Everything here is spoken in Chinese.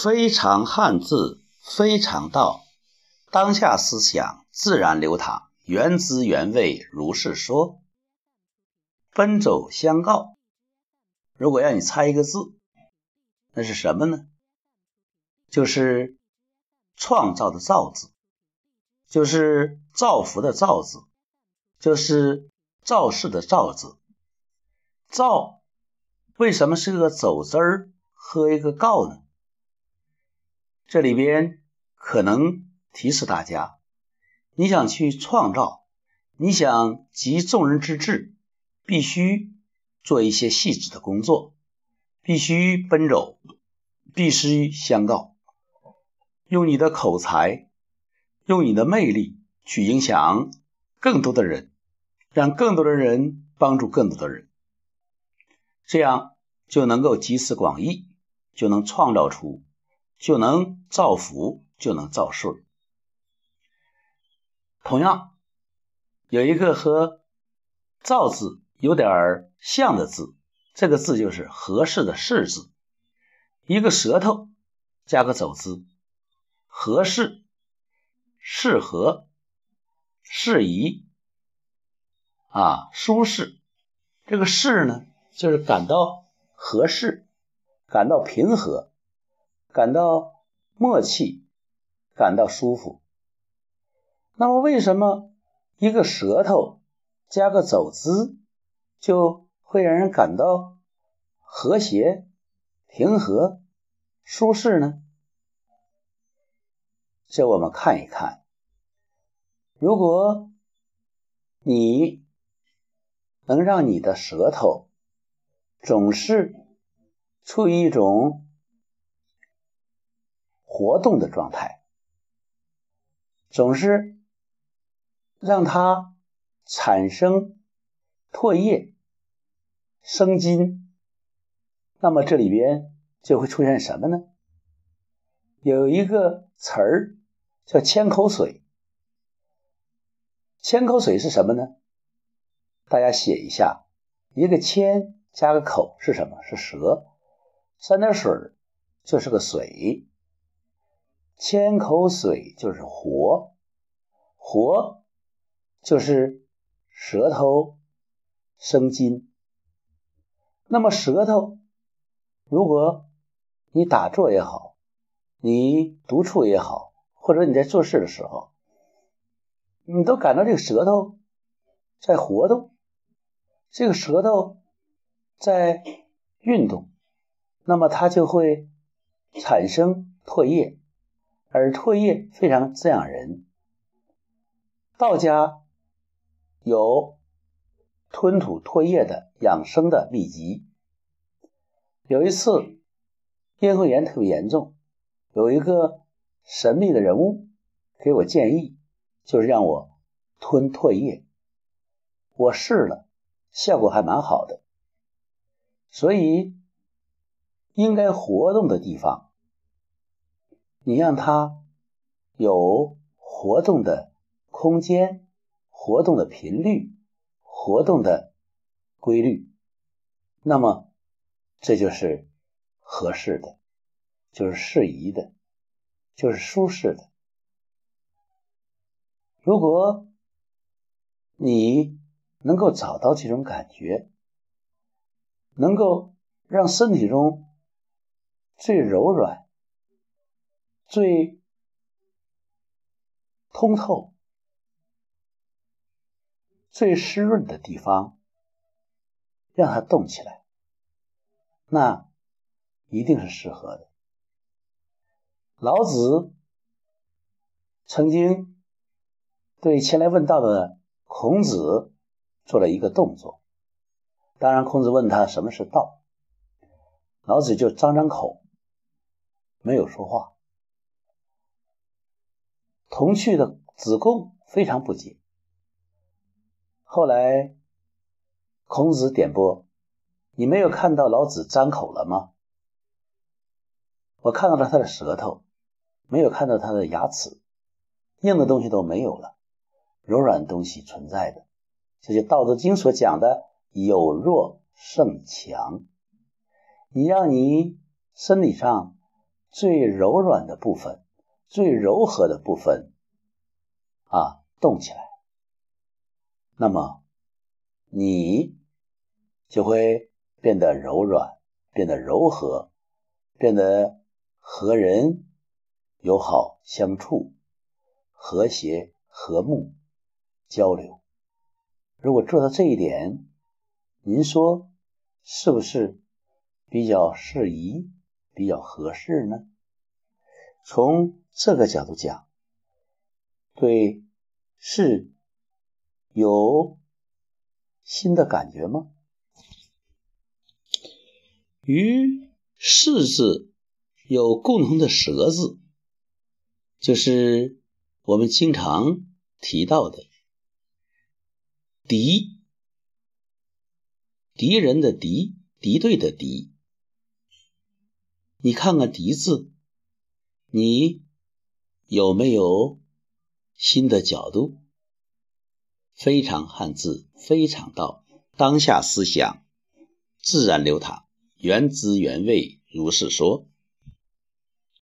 非常汉字，非常道。当下思想自然流淌，原汁原味如是说。奔走相告。如果让你猜一个字，那是什么呢？就是创造的造字，就是造福的造字，就是造势的造字。造为什么是个走字儿和一个告呢？这里边可能提示大家，你想去创造，你想集众人之智，必须做一些细致的工作，必须奔走，必须相告，用你的口才，用你的魅力去影响更多的人，让更多的人帮助更多的人，这样就能够集思广益，就能创造出。就能造福，就能造顺。同样，有一个和“造”字有点像的字，这个字就是“合适”的“适”字，一个舌头加个走字，合适、适合、适宜啊，舒适。这个“适”呢，就是感到合适，感到平和。感到默契，感到舒服。那么，为什么一个舌头加个走姿就会让人感到和谐、平和、舒适呢？这我们看一看。如果你能让你的舌头总是处于一种活动的状态，总是让它产生唾液、生津，那么这里边就会出现什么呢？有一个词儿叫“千口水”。千口水是什么呢？大家写一下，一个“千”加个“口”是什么？是舌，三点水就是个水。千口水就是活，活就是舌头生津。那么舌头，如果你打坐也好，你独处也好，或者你在做事的时候，你都感到这个舌头在活动，这个舌头在运动，那么它就会产生唾液。而唾液非常滋养人。道家有吞吐唾液的养生的秘籍。有一次咽喉炎特别严重，有一个神秘的人物给我建议，就是让我吞唾液。我试了，效果还蛮好的。所以，应该活动的地方。你让它有活动的空间、活动的频率、活动的规律，那么这就是合适的，就是适宜的，就是舒适的。如果你能够找到这种感觉，能够让身体中最柔软。最通透、最湿润的地方，让它动起来，那一定是适合的。老子曾经对前来问道的孔子做了一个动作，当然，孔子问他什么是道，老子就张张口，没有说话。同去的子贡非常不解。后来，孔子点拨：“你没有看到老子张口了吗？”我看到了他的舌头，没有看到他的牙齿，硬的东西都没有了，柔软东西存在的。这就《道德经》所讲的“有弱胜强”。你让你身体上最柔软的部分、最柔和的部分啊动起来，那么你就会变得柔软，变得柔和，变得和人友好相处，和谐和睦交流。如果做到这一点，您说是不是比较适宜、比较合适呢？从这个角度讲，对事有新的感觉吗？与“士”字有共同的“舌”字，就是我们经常提到的。敌，敌人的敌，敌对的敌。你看看“敌”字，你有没有新的角度？非常汉字，非常道，当下思想自然流淌，原汁原味，如是说。